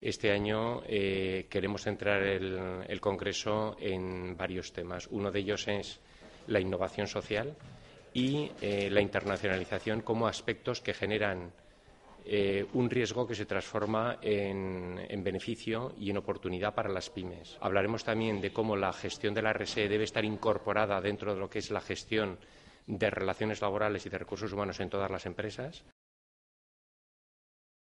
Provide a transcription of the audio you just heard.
Este año eh, queremos centrar el, Congreso en varios temas. Uno de ellos es la innovación social y eh, la internacionalización como aspectos que generan eh, un riesgo que se transforma en, en, beneficio y en oportunidad para las pymes. Hablaremos también de cómo la gestión de la RSE debe estar incorporada dentro de lo que es la gestión de relaciones laborales y de recursos humanos en todas las empresas.